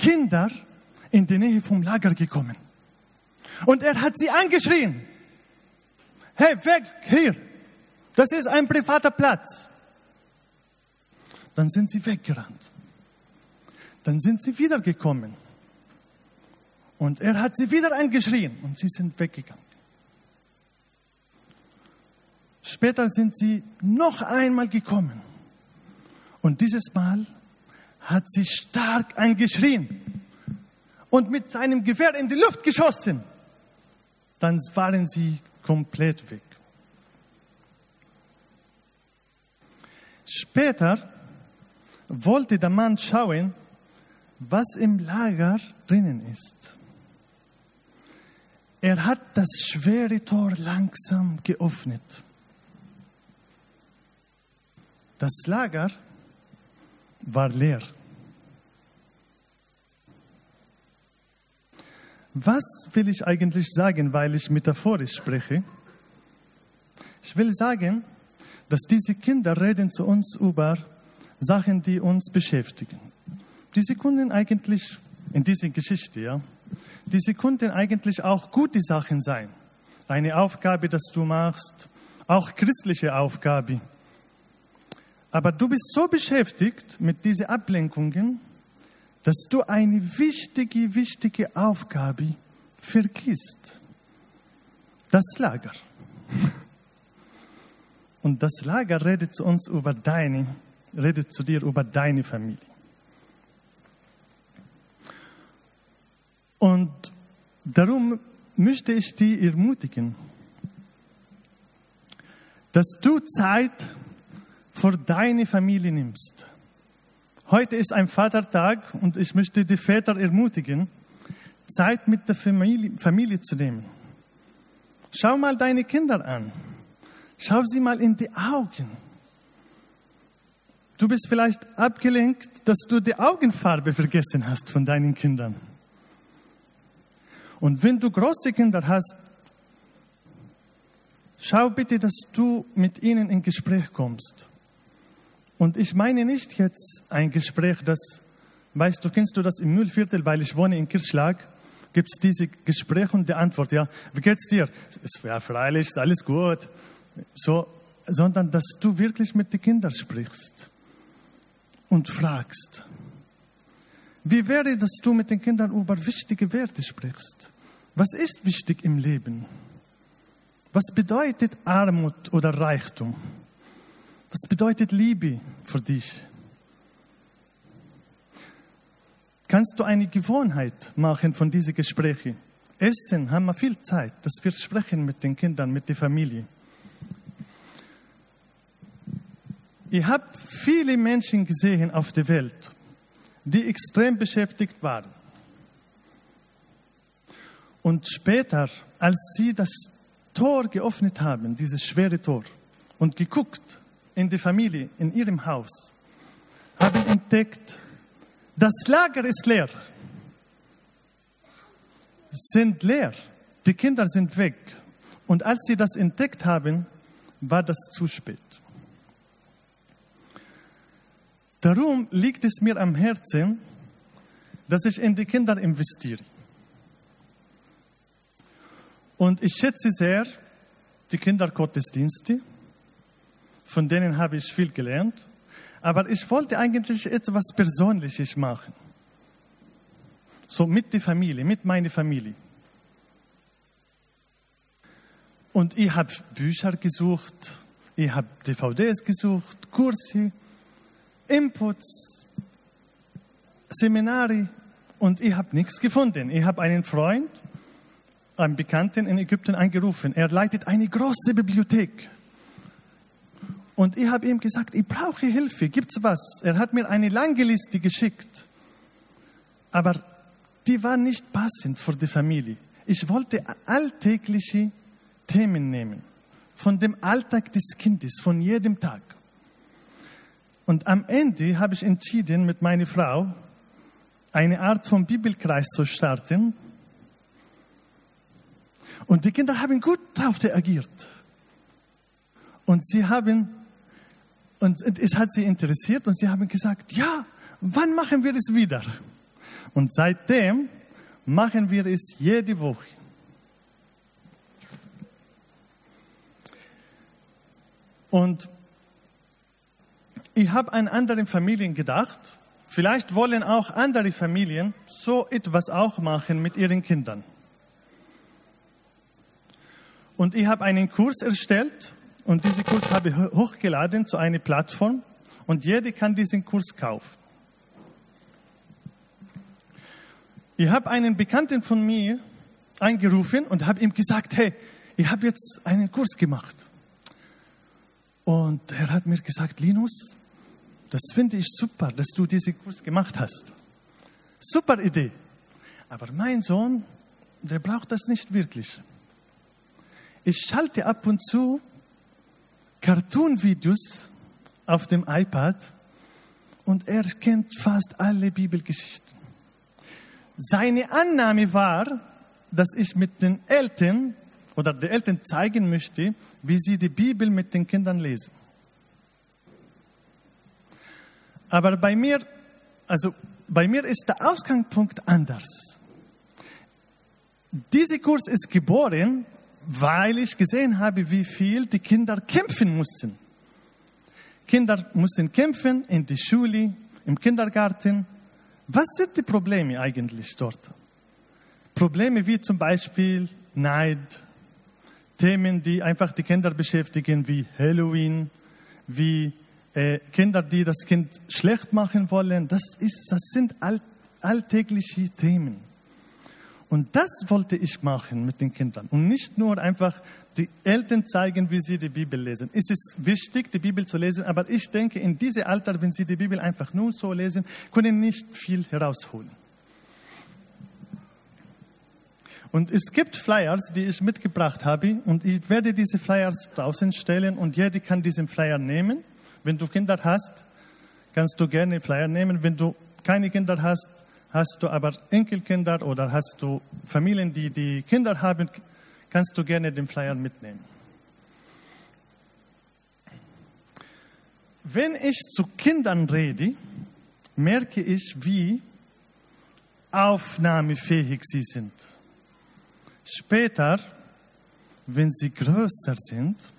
Kinder in die Nähe vom Lager gekommen. Und er hat sie angeschrien. Hey, weg, hier. Das ist ein privater Platz. Dann sind sie weggerannt. Dann sind sie wiedergekommen. Und er hat sie wieder angeschrien und sie sind weggegangen. Später sind sie noch einmal gekommen. Und dieses Mal hat sie stark angeschrien und mit seinem Gewehr in die Luft geschossen. Dann waren sie komplett weg. Später wollte der Mann schauen, was im Lager drinnen ist. Er hat das schwere Tor langsam geöffnet. Das Lager war leer. Was will ich eigentlich sagen, weil ich metaphorisch spreche? Ich will sagen, dass diese Kinder reden zu uns über Sachen, die uns beschäftigen. Diese können eigentlich in dieser Geschichte, ja, diese könnten eigentlich auch gute Sachen sein. Eine Aufgabe, dass du machst, auch christliche Aufgabe. Aber du bist so beschäftigt mit diesen Ablenkungen, dass du eine wichtige, wichtige Aufgabe vergisst. Das Lager. Und das Lager redet zu uns über deine, redet zu dir über deine Familie. Und darum möchte ich dich ermutigen, dass du Zeit für deine Familie nimmst. Heute ist ein Vatertag und ich möchte die Väter ermutigen, Zeit mit der Familie, Familie zu nehmen. Schau mal deine Kinder an. Schau sie mal in die Augen. Du bist vielleicht abgelenkt, dass du die Augenfarbe vergessen hast von deinen Kindern. Und wenn du große Kinder hast, schau bitte, dass du mit ihnen in Gespräch kommst. Und ich meine nicht jetzt ein Gespräch, das, weißt du, kennst du das im Müllviertel, weil ich wohne in Kirchschlag, gibt es diese Gespräche und die Antwort, ja, wie geht's dir? Es wäre freilich, ist alles gut. So, sondern dass du wirklich mit den Kindern sprichst und fragst. Wie wäre, dass du mit den Kindern über wichtige Werte sprichst? Was ist wichtig im Leben? Was bedeutet Armut oder Reichtum? Was bedeutet Liebe für dich? Kannst du eine Gewohnheit machen von diesen Gesprächen? Essen haben wir viel Zeit, dass wir sprechen mit den Kindern, mit der Familie. Ich habe viele Menschen gesehen auf der Welt, die extrem beschäftigt waren. Und später, als sie das Tor geöffnet haben, dieses schwere Tor, und geguckt in die Familie, in ihrem Haus, haben entdeckt, das Lager ist leer. Sind leer. Die Kinder sind weg. Und als sie das entdeckt haben, war das zu spät. Darum liegt es mir am Herzen, dass ich in die Kinder investiere. Und ich schätze sehr die Kindergottesdienste, von denen habe ich viel gelernt. Aber ich wollte eigentlich etwas Persönliches machen. So mit der Familie, mit meiner Familie. Und ich habe Bücher gesucht, ich habe DVDs gesucht, Kurse, Inputs, Seminare und ich habe nichts gefunden. Ich habe einen Freund, einen Bekannten in Ägypten angerufen. Er leitet eine große Bibliothek. Und ich habe ihm gesagt, ich brauche Hilfe, gibt's was? Er hat mir eine lange Liste geschickt. Aber die war nicht passend für die Familie. Ich wollte alltägliche Themen nehmen. Von dem Alltag des Kindes, von jedem Tag. Und am Ende habe ich entschieden, mit meiner Frau eine Art von Bibelkreis zu starten. Und die Kinder haben gut darauf reagiert. Und sie haben, und es hat sie interessiert und sie haben gesagt, ja, wann machen wir es wieder? Und seitdem machen wir es jede Woche. Und ich habe an anderen Familien gedacht. Vielleicht wollen auch andere Familien so etwas auch machen mit ihren Kindern. Und ich habe einen Kurs erstellt und diesen Kurs habe ich hochgeladen zu einer Plattform und jeder kann diesen Kurs kaufen. Ich habe einen Bekannten von mir angerufen und habe ihm gesagt, hey, ich habe jetzt einen Kurs gemacht. Und er hat mir gesagt, Linus, das finde ich super, dass du diesen Kurs gemacht hast. Super Idee. Aber mein Sohn, der braucht das nicht wirklich. Ich schalte ab und zu Cartoon-Videos auf dem iPad und er kennt fast alle Bibelgeschichten. Seine Annahme war, dass ich mit den Eltern oder den Eltern zeigen möchte, wie sie die Bibel mit den Kindern lesen. Aber bei mir, also bei mir ist der Ausgangspunkt anders. Dieser Kurs ist geboren, weil ich gesehen habe, wie viel die Kinder kämpfen mussten. Kinder mussten kämpfen in der Schule, im Kindergarten. Was sind die Probleme eigentlich dort? Probleme wie zum Beispiel Neid, Themen, die einfach die Kinder beschäftigen, wie Halloween, wie äh, Kinder, die das Kind schlecht machen wollen. Das, ist, das sind all, alltägliche Themen. Und das wollte ich machen mit den Kindern. Und nicht nur einfach die Eltern zeigen, wie sie die Bibel lesen. Es ist wichtig, die Bibel zu lesen, aber ich denke, in diesem Alter, wenn sie die Bibel einfach nur so lesen, können nicht viel herausholen. Und es gibt Flyers, die ich mitgebracht habe und ich werde diese Flyers draußen stellen und jeder kann diesen Flyer nehmen. Wenn du Kinder hast, kannst du gerne Flyer nehmen. Wenn du keine Kinder hast, hast du aber Enkelkinder oder hast du Familien, die die Kinder haben, kannst du gerne den Flyer mitnehmen. Wenn ich zu Kindern rede, merke ich, wie aufnahmefähig sie sind. Später, wenn sie größer sind,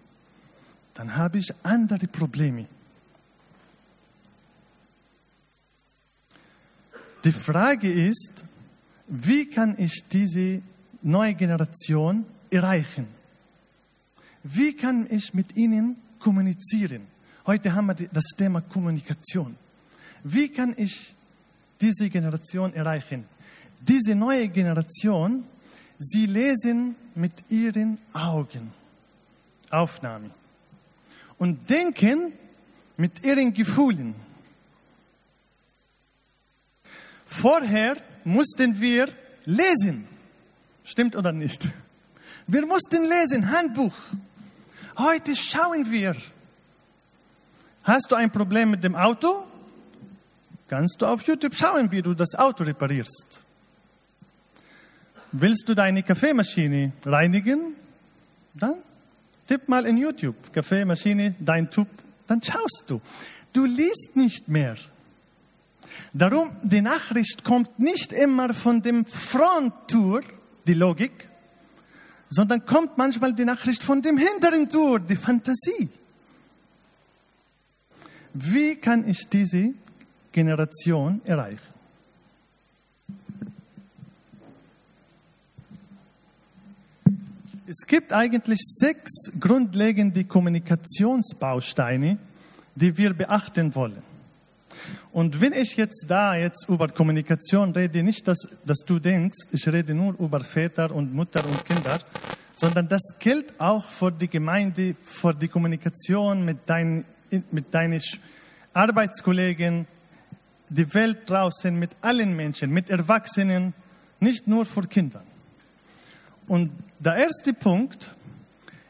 dann habe ich andere Probleme. Die Frage ist, wie kann ich diese neue Generation erreichen? Wie kann ich mit ihnen kommunizieren? Heute haben wir das Thema Kommunikation. Wie kann ich diese Generation erreichen? Diese neue Generation Sie lesen mit ihren Augen Aufnahme und denken mit ihren Gefühlen. Vorher mussten wir lesen. Stimmt oder nicht? Wir mussten lesen, Handbuch. Heute schauen wir. Hast du ein Problem mit dem Auto? Kannst du auf YouTube schauen, wie du das Auto reparierst. Willst du deine Kaffeemaschine reinigen? Dann tipp mal in YouTube Kaffeemaschine, dein Tub, dann schaust du. Du liest nicht mehr. Darum, die Nachricht kommt nicht immer von dem Fronttour, die Logik, sondern kommt manchmal die Nachricht von dem hinteren Tour, die Fantasie. Wie kann ich diese Generation erreichen? Es gibt eigentlich sechs grundlegende Kommunikationsbausteine, die wir beachten wollen. Und wenn ich jetzt da jetzt über Kommunikation rede, nicht, dass, dass du denkst, ich rede nur über Väter und Mutter und Kinder, sondern das gilt auch für die Gemeinde, für die Kommunikation mit, dein, mit deinen Arbeitskollegen, die Welt draußen, mit allen Menschen, mit Erwachsenen, nicht nur für Kinder. Und der erste Punkt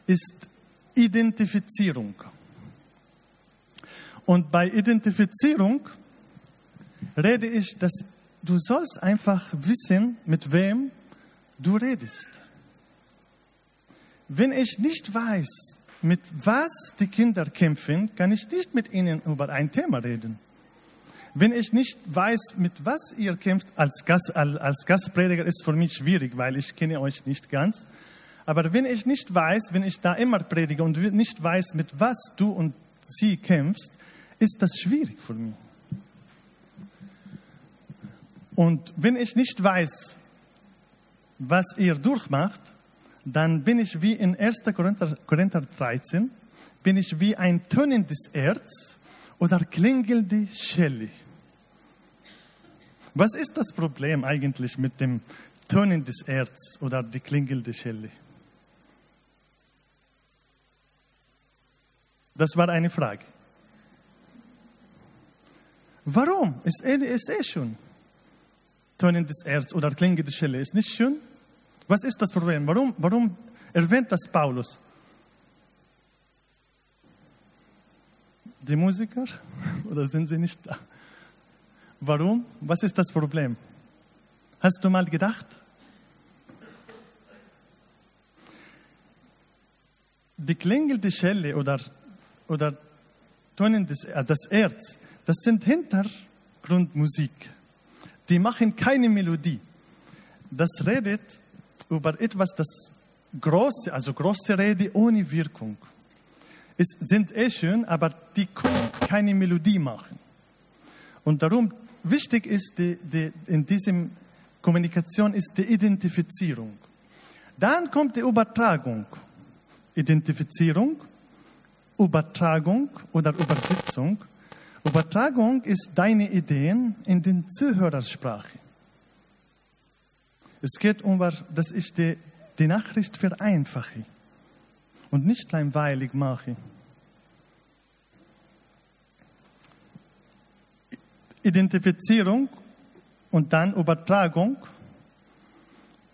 ist Identifizierung. Und bei Identifizierung rede ich, dass du sollst einfach wissen, mit wem du redest. Wenn ich nicht weiß, mit was die Kinder kämpfen, kann ich nicht mit ihnen über ein Thema reden. Wenn ich nicht weiß, mit was ihr kämpft als, Gast, als Gastprediger, ist für mich schwierig, weil ich kenne euch nicht ganz. Aber wenn ich nicht weiß, wenn ich da immer predige und nicht weiß, mit was du und sie kämpfst, ist das schwierig für mich. Und wenn ich nicht weiß, was ihr durchmacht, dann bin ich wie in 1. Korinther, Korinther 13, bin ich wie ein tönendes Erz oder klingelnde Schelle. Was ist das Problem eigentlich mit dem Tönen des Erz oder die klingelnde Schelle? Das war eine Frage. Warum? Ist eh, ist eh schön. Tönendes Erz oder klingende Schelle ist nicht schön. Was ist das Problem? Warum, warum erwähnt das Paulus? Die Musiker? Oder sind sie nicht da? Warum? Was ist das Problem? Hast du mal gedacht? Die klingelnde Schelle oder, oder Tonen des, äh, das Erz, das sind Hintergrundmusik. Die machen keine Melodie. Das redet über etwas, das große, also große Rede ohne Wirkung. Es sind eh schön, aber die können keine Melodie machen. Und darum wichtig ist die, die, in diesem Kommunikation ist die Identifizierung. Dann kommt die Übertragung. Identifizierung, Übertragung oder Übersetzung. Übertragung ist deine Ideen in den Zuhörersprache. Es geht um, dass ich die, die Nachricht vereinfache und nicht langweilig mache. Identifizierung und dann Übertragung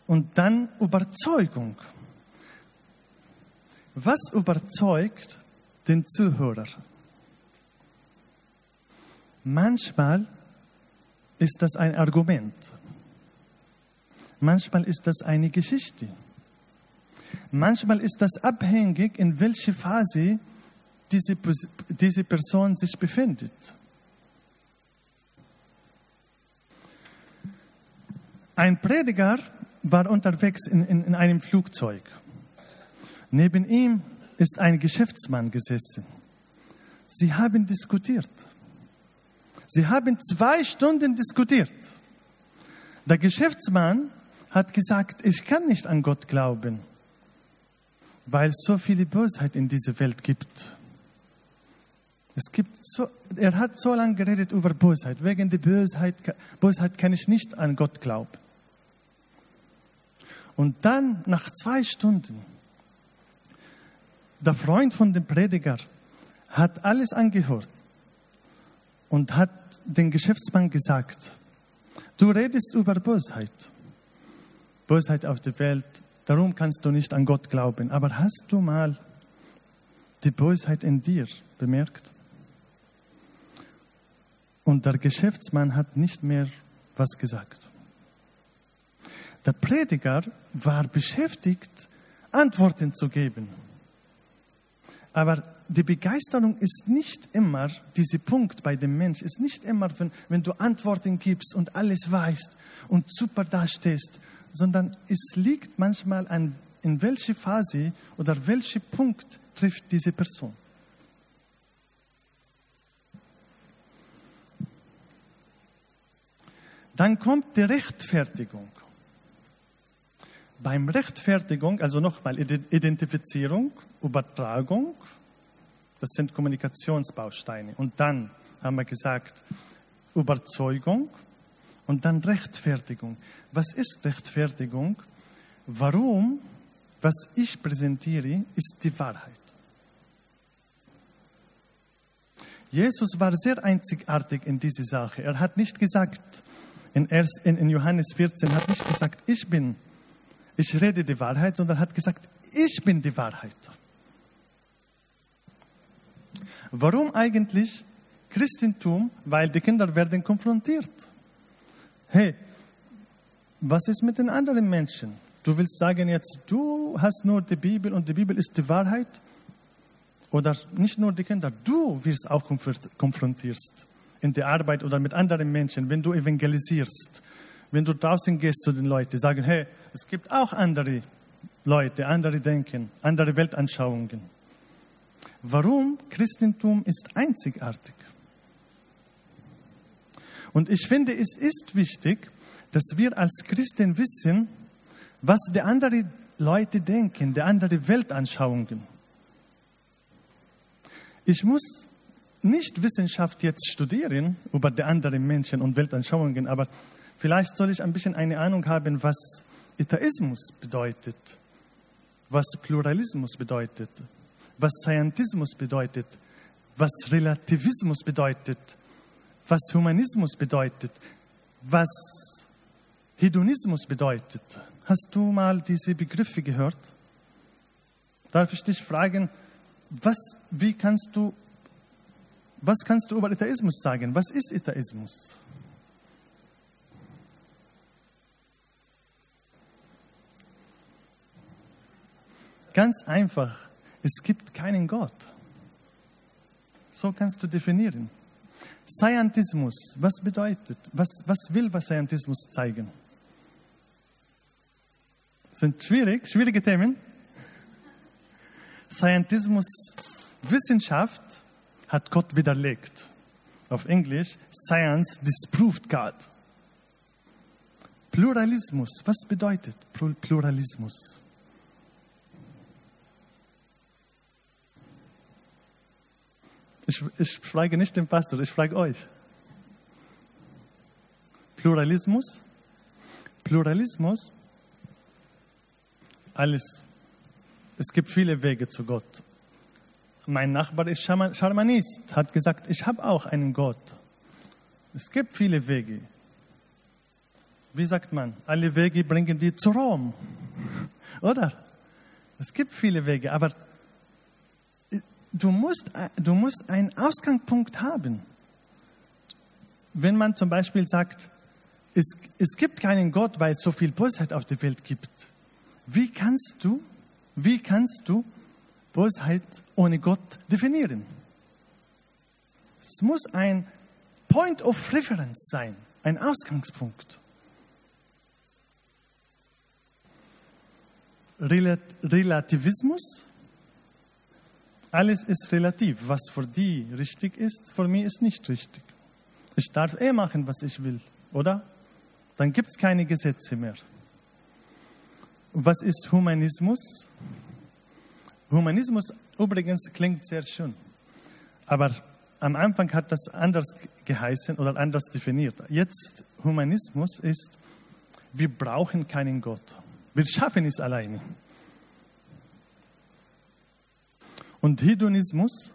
und dann Überzeugung. Was überzeugt den Zuhörer? Manchmal ist das ein Argument. Manchmal ist das eine Geschichte. Manchmal ist das abhängig, in welcher Phase diese, diese Person sich befindet. Ein Prediger war unterwegs in, in, in einem Flugzeug. Neben ihm ist ein Geschäftsmann gesessen. Sie haben diskutiert. Sie haben zwei Stunden diskutiert. Der Geschäftsmann hat gesagt, ich kann nicht an Gott glauben, weil es so viele Bosheit in dieser Welt gibt. Es gibt so, er hat so lange geredet über Bosheit. Wegen der Bosheit, Bosheit kann ich nicht an Gott glauben. Und dann, nach zwei Stunden, der Freund von dem Prediger hat alles angehört und hat den Geschäftsmann gesagt, du redest über Bosheit. Bosheit auf der Welt. Darum kannst du nicht an Gott glauben. Aber hast du mal die Bosheit in dir bemerkt? Und der Geschäftsmann hat nicht mehr was gesagt. Der Prediger war beschäftigt, Antworten zu geben. Aber die Begeisterung ist nicht immer, dieser Punkt bei dem Mensch ist nicht immer, wenn, wenn du Antworten gibst und alles weißt und super dastehst sondern es liegt manchmal an, in welche Phase oder welcher Punkt trifft diese Person. Dann kommt die Rechtfertigung. Beim Rechtfertigung, also nochmal Identifizierung, Übertragung, das sind Kommunikationsbausteine. Und dann haben wir gesagt, Überzeugung, und dann Rechtfertigung. Was ist Rechtfertigung? Warum? Was ich präsentiere, ist die Wahrheit. Jesus war sehr einzigartig in dieser Sache. Er hat nicht gesagt, in, Johannes 14 hat nicht gesagt, ich bin, ich rede die Wahrheit, sondern hat gesagt, ich bin die Wahrheit. Warum eigentlich Christentum? Weil die Kinder werden konfrontiert hey, was ist mit den anderen Menschen? Du willst sagen jetzt, du hast nur die Bibel und die Bibel ist die Wahrheit? Oder nicht nur die Kinder, du wirst auch konfrontiert. in der Arbeit oder mit anderen Menschen, wenn du evangelisierst, wenn du draußen gehst zu den Leuten, sagen, hey, es gibt auch andere Leute, andere Denken, andere Weltanschauungen. Warum? Christentum ist einzigartig. Und ich finde, es ist wichtig, dass wir als Christen wissen, was die anderen Leute denken, die anderen Weltanschauungen. Ich muss nicht Wissenschaft jetzt studieren über die anderen Menschen und Weltanschauungen, aber vielleicht soll ich ein bisschen eine Ahnung haben, was Atheismus bedeutet, was Pluralismus bedeutet, was Scientismus bedeutet, was Relativismus bedeutet, was Humanismus bedeutet, was Hedonismus bedeutet. Hast du mal diese Begriffe gehört? Darf ich dich fragen, was, wie kannst du, was kannst du über Atheismus sagen? Was ist Atheismus? Ganz einfach, es gibt keinen Gott. So kannst du definieren. Scientismus, was bedeutet, was, was will Scientismus zeigen? Sind schwierig, schwierige Themen. Scientismus, Wissenschaft hat Gott widerlegt. Auf Englisch, Science disproved God. Pluralismus, was bedeutet Pluralismus? Ich, ich frage nicht den Pastor, ich frage euch. Pluralismus? Pluralismus? Alles. Es gibt viele Wege zu Gott. Mein Nachbar ist Scharmanist, hat gesagt, ich habe auch einen Gott. Es gibt viele Wege. Wie sagt man? Alle Wege bringen die zu Rom. Oder? Es gibt viele Wege, aber du musst, du musst einen Ausgangspunkt haben. Wenn man zum Beispiel sagt, es, es gibt keinen Gott, weil es so viel Bosheit auf der Welt gibt. Wie kannst du, wie kannst du Bosheit ohne Gott definieren? Es muss ein Point of Reference sein, ein Ausgangspunkt. Relativismus alles ist relativ. Was für die richtig ist, für mich ist nicht richtig. Ich darf eh machen, was ich will, oder? Dann gibt es keine Gesetze mehr. Was ist Humanismus? Humanismus übrigens klingt sehr schön, aber am Anfang hat das anders geheißen oder anders definiert. Jetzt Humanismus ist, wir brauchen keinen Gott. Wir schaffen es alleine. Und Hedonismus,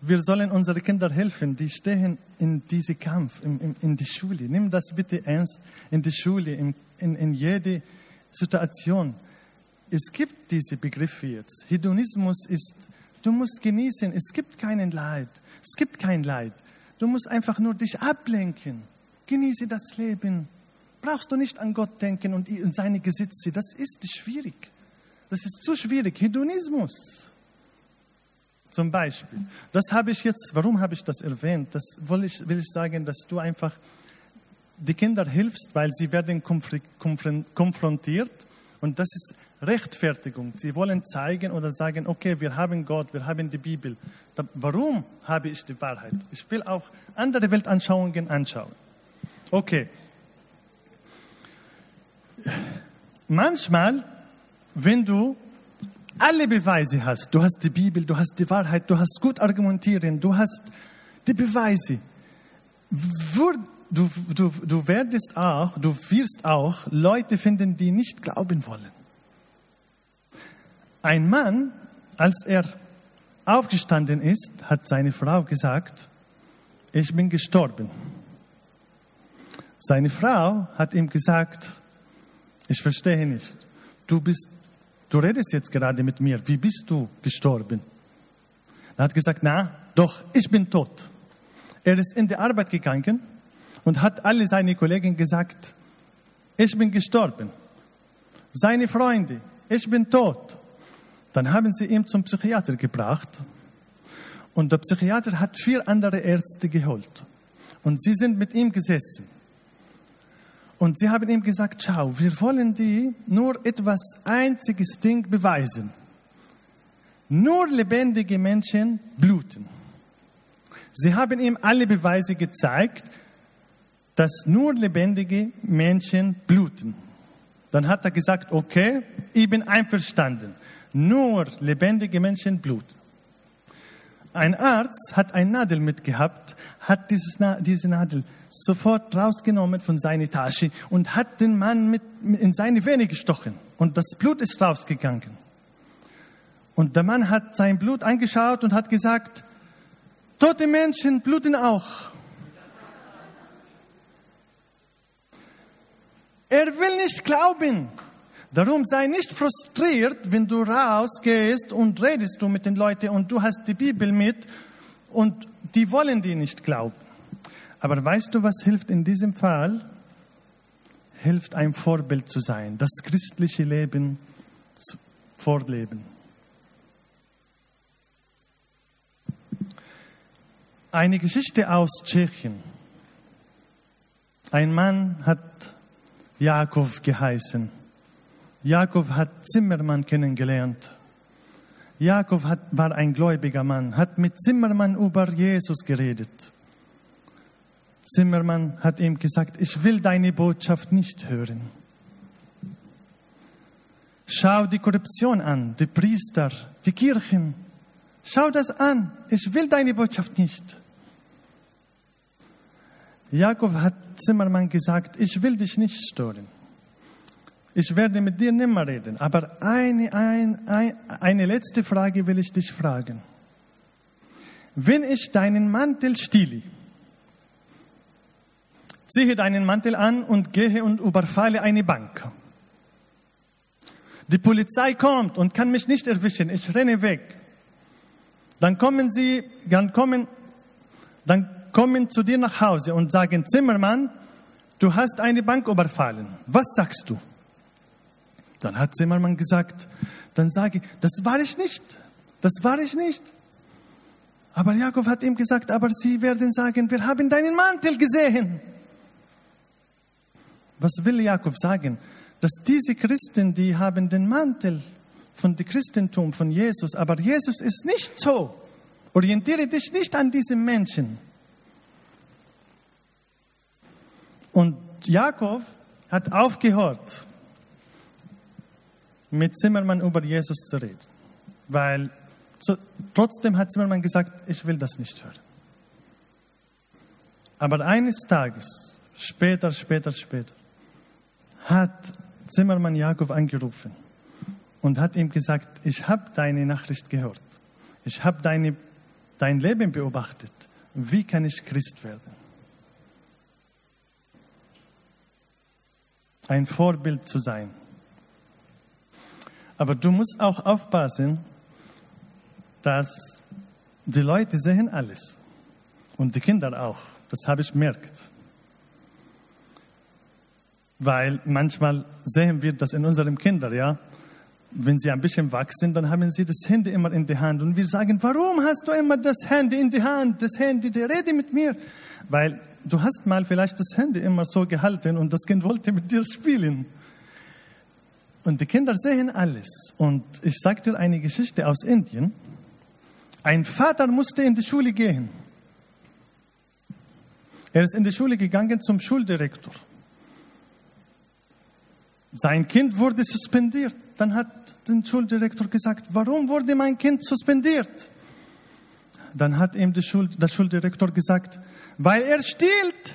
wir sollen unsere Kinder helfen, die stehen in diesem Kampf, in, in, in die Schule. Nimm das bitte ernst in die Schule, in, in, in jede Situation. Es gibt diese Begriffe jetzt. Hedonismus ist, du musst genießen, es gibt keinen Leid. Es gibt kein Leid. Du musst einfach nur dich ablenken. Genieße das Leben. Brauchst du nicht an Gott denken und seine Gesetze. Das ist schwierig. Das ist zu schwierig. Hedonismus zum Beispiel. Das habe ich jetzt, warum habe ich das erwähnt? Das will ich, will ich sagen, dass du einfach die Kinder hilfst, weil sie werden konfrontiert und das ist Rechtfertigung. Sie wollen zeigen oder sagen, okay, wir haben Gott, wir haben die Bibel. Warum habe ich die Wahrheit? Ich will auch andere Weltanschauungen anschauen. Okay. Manchmal wenn du alle Beweise hast, du hast die Bibel, du hast die Wahrheit, du hast gut argumentieren, du hast die Beweise, du, du, du werdest auch, du wirst auch Leute finden, die nicht glauben wollen. Ein Mann, als er aufgestanden ist, hat seine Frau gesagt, ich bin gestorben. Seine Frau hat ihm gesagt, ich verstehe nicht, du bist du redest jetzt gerade mit mir, wie bist du gestorben? Er hat gesagt, na, doch, ich bin tot. Er ist in die Arbeit gegangen und hat alle seine Kollegen gesagt, ich bin gestorben. Seine Freunde, ich bin tot. Dann haben sie ihn zum Psychiater gebracht Und der Psychiater hat vier andere Ärzte geholt. Und sie sind mit ihm gesessen. Und sie haben ihm gesagt, schau, wir wollen dir nur etwas einziges Ding beweisen. Nur lebendige Menschen bluten. Sie haben ihm alle Beweise gezeigt, dass nur lebendige Menschen bluten. Dann hat er gesagt, okay, ich bin einverstanden. Nur lebendige Menschen bluten. Ein Arzt hat eine Nadel mitgehabt, hat dieses, diese Nadel sofort rausgenommen von seiner Tasche und hat den Mann mit, in seine Vene gestochen. Und das Blut ist rausgegangen. Und der Mann hat sein Blut angeschaut und hat gesagt, tote Menschen bluten auch. Er will nicht glauben. Darum sei nicht frustriert, wenn du rausgehst und redest du mit den Leuten und du hast die Bibel mit und die wollen dir nicht glauben. Aber weißt du, was hilft in diesem Fall? Hilft ein Vorbild zu sein, das christliche Leben zu vorleben. Eine Geschichte aus Tschechien. Ein Mann hat Jakob geheißen. Jakob hat Zimmermann kennengelernt. Jakob hat, war ein gläubiger Mann, hat mit Zimmermann über Jesus geredet. Zimmermann hat ihm gesagt, ich will deine Botschaft nicht hören. Schau die Korruption an, die Priester, die Kirchen. Schau das an, ich will deine Botschaft nicht. Jakob hat Zimmermann gesagt, ich will dich nicht stören. Ich werde mit dir nicht mehr reden. Aber eine, ein, ein, eine letzte Frage will ich dich fragen. Wenn ich deinen Mantel stiele, ziehe deinen Mantel an und gehe und überfalle eine Bank. Die Polizei kommt und kann mich nicht erwischen. Ich renne weg. Dann kommen sie, dann kommen, dann kommen zu dir nach Hause und sagen, Zimmermann, du hast eine Bank überfallen. Was sagst du? Dann hat Zimmermann gesagt, dann sage ich, das war ich nicht. Das war ich nicht. Aber Jakob hat ihm gesagt, aber sie werden sagen, wir haben deinen Mantel gesehen. Was will Jakob sagen? Dass diese Christen, die haben den Mantel von dem Christentum, von Jesus, aber Jesus ist nicht so. Orientiere dich nicht an diesen Menschen. Und Jakob hat aufgehört, mit Zimmermann über Jesus zu reden, weil so, trotzdem hat Zimmermann gesagt, ich will das nicht hören. Aber eines Tages, später, später, später, hat Zimmermann Jakob angerufen und hat ihm gesagt, ich habe deine Nachricht gehört. Ich habe dein Leben beobachtet. Wie kann ich Christ werden? Ein Vorbild zu sein. Aber du musst auch aufpassen, dass die Leute sehen alles. Und die Kinder auch. Das habe ich gemerkt. Weil manchmal sehen wir das in unseren Kindern, ja. Wenn sie ein bisschen wachsen, dann haben sie das Handy immer in der Hand. Und wir sagen, warum hast du immer das Handy in der Hand? Das Handy, der rede mit mir. Weil du hast mal vielleicht das Handy immer so gehalten und das Kind wollte mit dir spielen. Und die Kinder sehen alles. Und ich sage dir eine Geschichte aus Indien. Ein Vater musste in die Schule gehen. Er ist in die Schule gegangen zum Schuldirektor. Sein Kind wurde suspendiert. Dann hat der Schuldirektor gesagt, warum wurde mein Kind suspendiert? Dann hat ihm der, Schul der Schuldirektor gesagt, weil er stiehlt.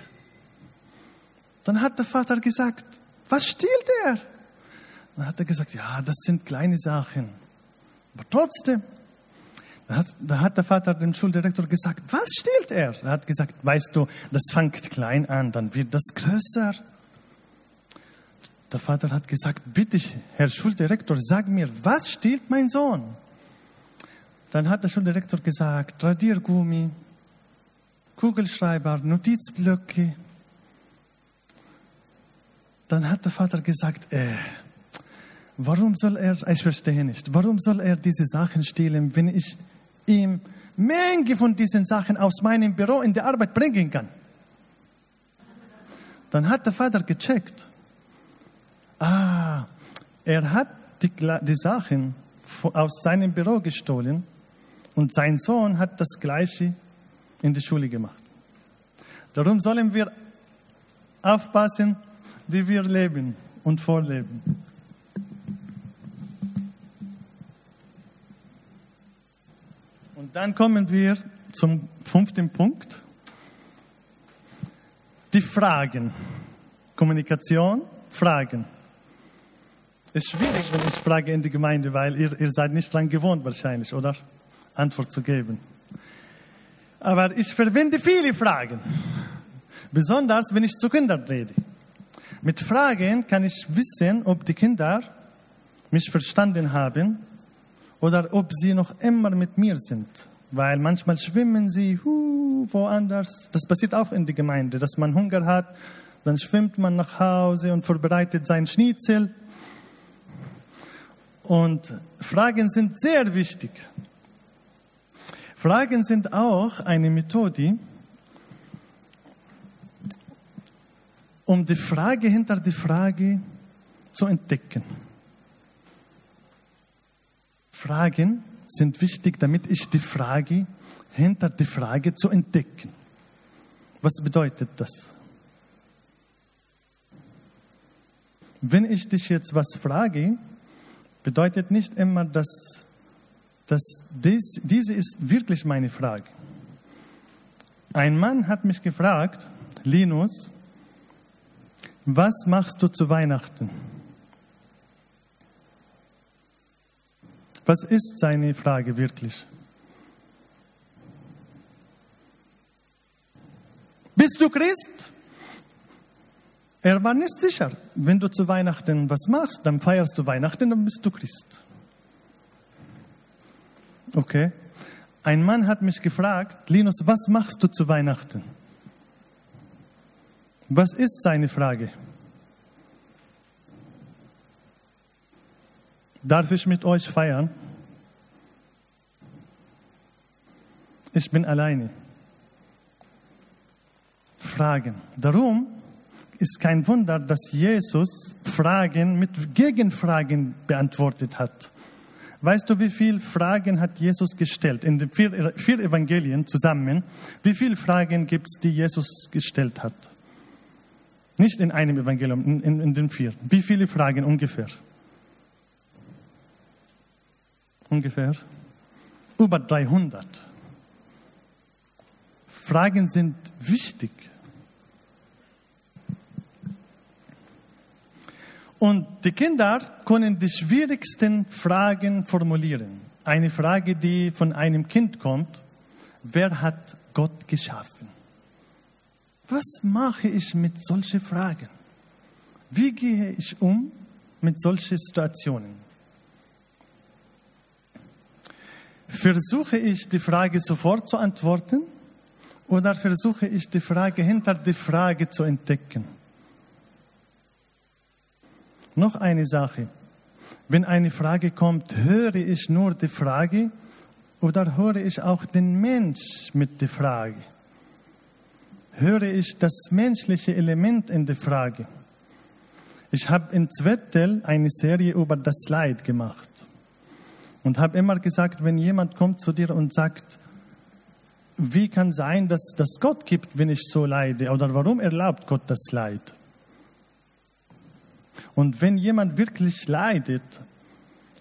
Dann hat der Vater gesagt, was stiehlt er? Dann hat er gesagt, ja, das sind kleine Sachen. Aber trotzdem, da hat, da hat der Vater dem Schuldirektor gesagt, was stiehlt er? Er hat gesagt, weißt du, das fängt klein an, dann wird das größer. Der Vater hat gesagt, bitte, Herr Schuldirektor, sag mir, was stiehlt mein Sohn? Dann hat der Schuldirektor gesagt, Radiergummi, Kugelschreiber, Notizblöcke. Dann hat der Vater gesagt, äh, warum soll er, ich verstehe nicht, warum soll er diese Sachen stehlen, wenn ich ihm Menge von diesen Sachen aus meinem Büro in der Arbeit bringen kann. Dann hat der Vater gecheckt. Ah, er hat die, die Sachen aus seinem Büro gestohlen und sein Sohn hat das Gleiche in die Schule gemacht. Darum sollen wir aufpassen, wie wir leben und vorleben. Dann kommen wir zum fünften Punkt. Die Fragen. Kommunikation, Fragen. Es ist schwierig, wenn ich frage in die Gemeinde, weil ihr, ihr seid nicht dran gewohnt wahrscheinlich, oder? Antwort zu geben. Aber ich verwende viele Fragen. Besonders, wenn ich zu Kindern rede. Mit Fragen kann ich wissen, ob die Kinder mich verstanden haben oder ob sie noch immer mit mir sind. Weil manchmal schwimmen sie uh, woanders. Das passiert auch in der Gemeinde, dass man Hunger hat, dann schwimmt man nach Hause und vorbereitet sein Schnitzel. Und Fragen sind sehr wichtig. Fragen sind auch eine Methode, um die Frage hinter die Frage zu entdecken. Fragen sind wichtig, damit ich die Frage hinter die Frage zu entdecken. Was bedeutet das? Wenn ich dich jetzt was frage, bedeutet nicht immer, dass, dass dies, diese ist wirklich meine Frage. Ein Mann hat mich gefragt, Linus, was machst du zu Weihnachten? Was ist seine Frage wirklich? Bist du Christ? Er war nicht sicher. Wenn du zu Weihnachten was machst, dann feierst du Weihnachten, dann bist du Christ. Okay. Ein Mann hat mich gefragt, Linus, was machst du zu Weihnachten? Was ist seine Frage? Darf ich mit euch feiern? Ich bin alleine. Fragen. Darum ist kein Wunder, dass Jesus Fragen mit Gegenfragen beantwortet hat. Weißt du, wie viele Fragen hat Jesus gestellt in den vier, vier Evangelien zusammen? Wie viele Fragen gibt es, die Jesus gestellt hat? Nicht in einem Evangelium, in, in, in den vier. Wie viele Fragen ungefähr? Ungefähr? Über 300. Fragen sind wichtig. Und die Kinder können die schwierigsten Fragen formulieren. Eine Frage, die von einem Kind kommt, wer hat Gott geschaffen? Was mache ich mit solchen Fragen? Wie gehe ich um mit solchen Situationen? Versuche ich die Frage sofort zu antworten oder versuche ich die Frage hinter die Frage zu entdecken? Noch eine Sache. Wenn eine Frage kommt, höre ich nur die Frage oder höre ich auch den Mensch mit der Frage? Höre ich das menschliche Element in der Frage? Ich habe in Zwettel eine Serie über das Leid gemacht und habe immer gesagt, wenn jemand kommt zu dir und sagt, wie kann sein, dass das Gott gibt, wenn ich so leide? Oder warum erlaubt Gott das Leid? Und wenn jemand wirklich leidet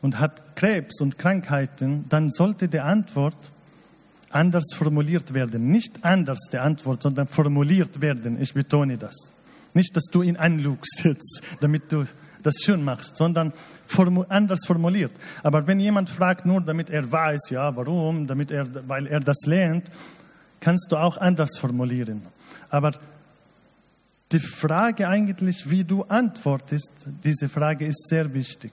und hat Krebs und Krankheiten, dann sollte die Antwort anders formuliert werden. Nicht anders die Antwort, sondern formuliert werden. Ich betone das. Nicht, dass du ihn anlugst jetzt, damit du das schön machst, sondern formu anders formuliert. Aber wenn jemand fragt nur, damit er weiß, ja, warum, damit er, weil er das lernt, kannst du auch anders formulieren. Aber die Frage eigentlich, wie du antwortest, diese Frage ist sehr wichtig.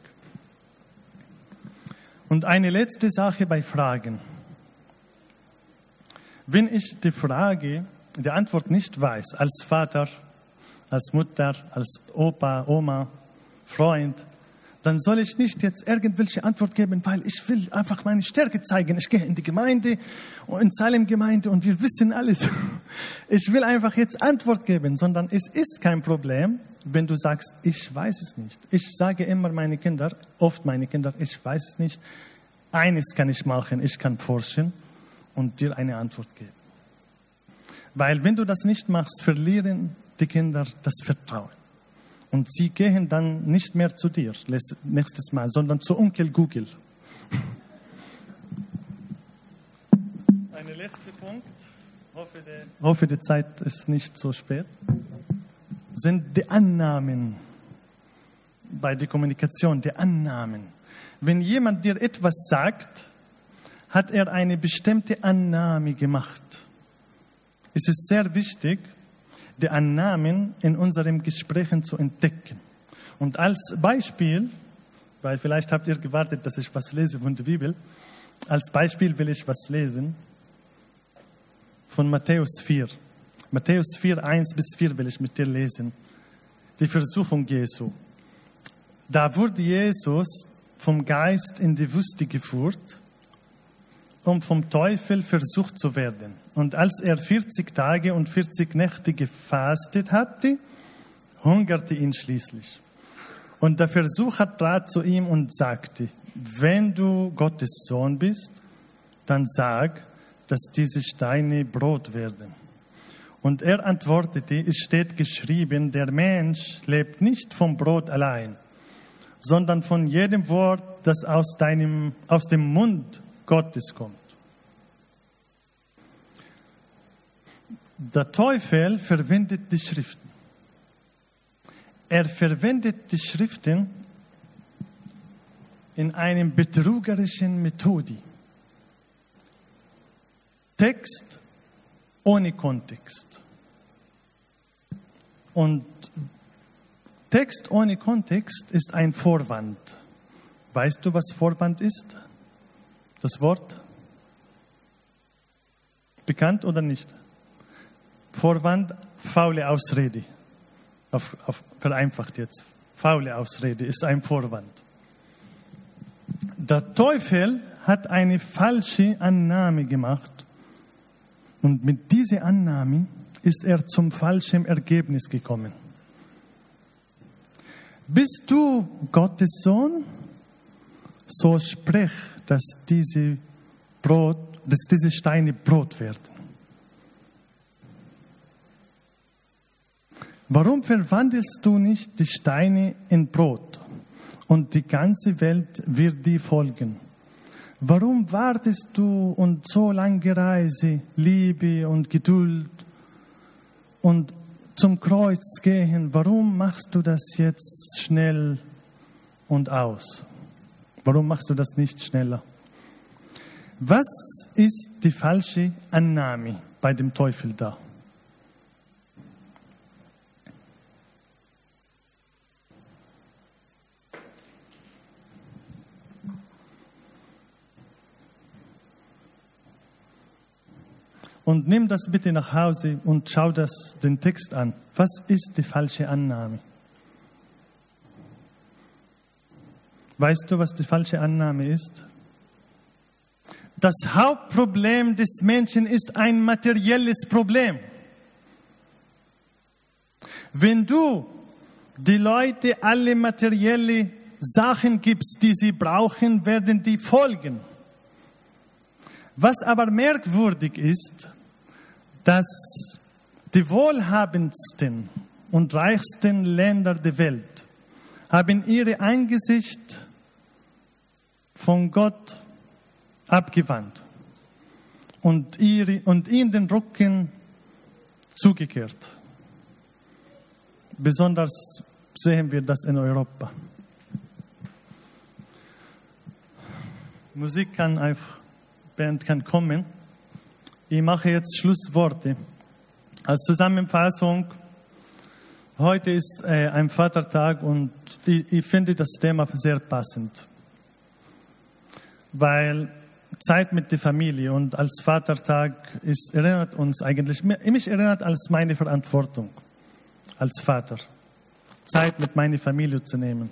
Und eine letzte Sache bei Fragen. Wenn ich die Frage, die Antwort nicht weiß, als Vater, als Mutter, als Opa, Oma, Freund, dann soll ich nicht jetzt irgendwelche Antwort geben, weil ich will einfach meine Stärke zeigen. Ich gehe in die Gemeinde und in Salem Gemeinde und wir wissen alles. Ich will einfach jetzt Antwort geben, sondern es ist kein Problem, wenn du sagst, ich weiß es nicht. Ich sage immer meine Kinder, oft meine Kinder, ich weiß es nicht. Eines kann ich machen, ich kann forschen und dir eine Antwort geben. Weil wenn du das nicht machst, verlieren die Kinder das Vertrauen. Und sie gehen dann nicht mehr zu dir nächstes Mal, sondern zu Onkel Google. Ein letzter Punkt, hoffe die, hoffe die Zeit ist nicht so spät, sind die Annahmen bei der Kommunikation, die Annahmen. Wenn jemand dir etwas sagt, hat er eine bestimmte Annahme gemacht. Es ist sehr wichtig, die Annahmen in unseren Gesprächen zu entdecken. Und als Beispiel, weil vielleicht habt ihr gewartet, dass ich was lese von der Bibel, als Beispiel will ich was lesen von Matthäus 4. Matthäus 4, 1 bis 4 will ich mit dir lesen. Die Versuchung Jesu. Da wurde Jesus vom Geist in die Wüste geführt um vom Teufel versucht zu werden. Und als er 40 Tage und 40 Nächte gefastet hatte, hungerte ihn schließlich. Und der Versucher trat zu ihm und sagte, wenn du Gottes Sohn bist, dann sag, dass diese Steine Brot werden. Und er antwortete, es steht geschrieben, der Mensch lebt nicht vom Brot allein, sondern von jedem Wort, das aus, deinem, aus dem Mund Gottes kommt. Der Teufel verwendet die Schriften. Er verwendet die Schriften in einem betrügerischen Methode. Text ohne Kontext. Und Text ohne Kontext ist ein Vorwand. Weißt du, was Vorwand ist? Das Wort? Bekannt oder nicht? Vorwand, faule Ausrede. Auf, auf, vereinfacht jetzt. Faule Ausrede ist ein Vorwand. Der Teufel hat eine falsche Annahme gemacht und mit dieser Annahme ist er zum falschen Ergebnis gekommen. Bist du Gottes Sohn? So sprich, dass diese, Brot, dass diese Steine Brot werden. Warum verwandelst du nicht die Steine in Brot und die ganze Welt wird dir folgen? Warum wartest du und so lange Reise, Liebe und Geduld und zum Kreuz gehen? Warum machst du das jetzt schnell und aus? Warum machst du das nicht schneller? Was ist die falsche Annahme bei dem Teufel da? Und nimm das bitte nach Hause und schau das den Text an. Was ist die falsche Annahme? Weißt du, was die falsche Annahme ist? Das Hauptproblem des Menschen ist ein materielles Problem. Wenn du die Leute alle materielle Sachen gibst, die sie brauchen, werden die folgen. Was aber merkwürdig ist, dass die wohlhabendsten und reichsten Länder der Welt haben ihre Angesicht von Gott abgewandt und, ihre, und ihm den Rücken zugekehrt. Besonders sehen wir das in Europa. Musik kann einfach, Band kann kommen. Ich mache jetzt Schlussworte. Als Zusammenfassung, heute ist äh, ein Vatertag und ich, ich finde das Thema sehr passend weil Zeit mit der Familie und als Vatertag ist, erinnert uns eigentlich, mich erinnert als meine Verantwortung als Vater, Zeit mit meiner Familie zu nehmen.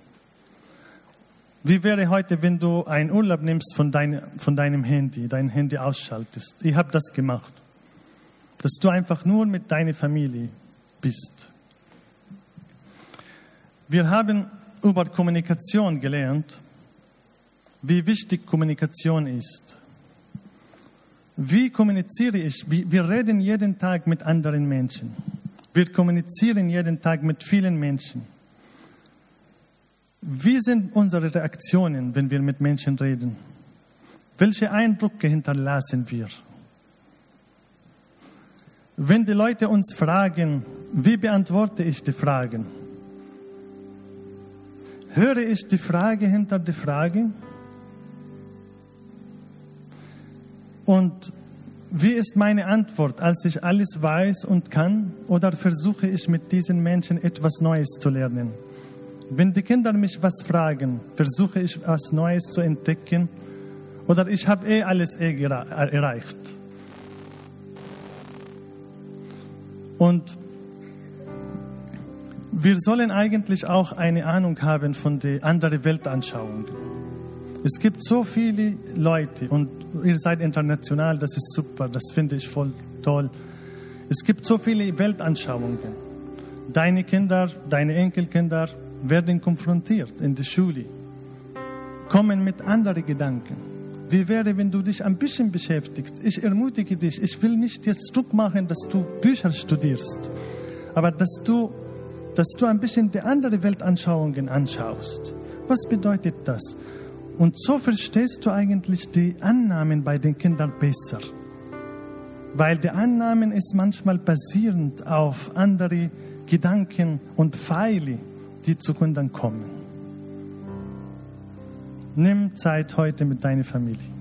Wie wäre heute, wenn du einen Urlaub nimmst von, dein, von deinem Handy, dein Handy ausschaltest? Ich habe das gemacht. Dass du einfach nur mit deiner Familie bist. Wir haben über Kommunikation gelernt, wie wichtig Kommunikation ist. Wie kommuniziere ich? Wir reden jeden Tag mit anderen Menschen. Wir kommunizieren jeden Tag mit vielen Menschen. Wie sind unsere Reaktionen, wenn wir mit Menschen reden? Welche Eindrücke hinterlassen wir? Wenn die Leute uns fragen, wie beantworte ich die Fragen? Höre ich die Frage hinter der Frage? Und wie ist meine Antwort, als ich alles weiß und kann? Oder versuche ich mit diesen Menschen etwas Neues zu lernen? Wenn die Kinder mich was fragen, versuche ich was Neues zu entdecken? Oder ich habe eh alles eh erreicht? Und wir sollen eigentlich auch eine Ahnung haben von der anderen Weltanschauung. Es gibt so viele Leute und ihr seid international, das ist super, das finde ich voll toll. Es gibt so viele Weltanschauungen. Deine Kinder, deine Enkelkinder werden konfrontiert in der Schule, kommen mit anderen Gedanken. Wie wäre, wenn du dich ein bisschen beschäftigst? Ich ermutige dich, ich will nicht jetzt Druck machen, dass du Bücher studierst, aber dass du, dass du ein bisschen die andere Weltanschauungen anschaust. Was bedeutet das? Und so verstehst du eigentlich die Annahmen bei den Kindern besser. Weil die Annahmen ist manchmal basierend auf andere Gedanken und Pfeile, die zu Kindern kommen. Nimm Zeit heute mit deiner Familie.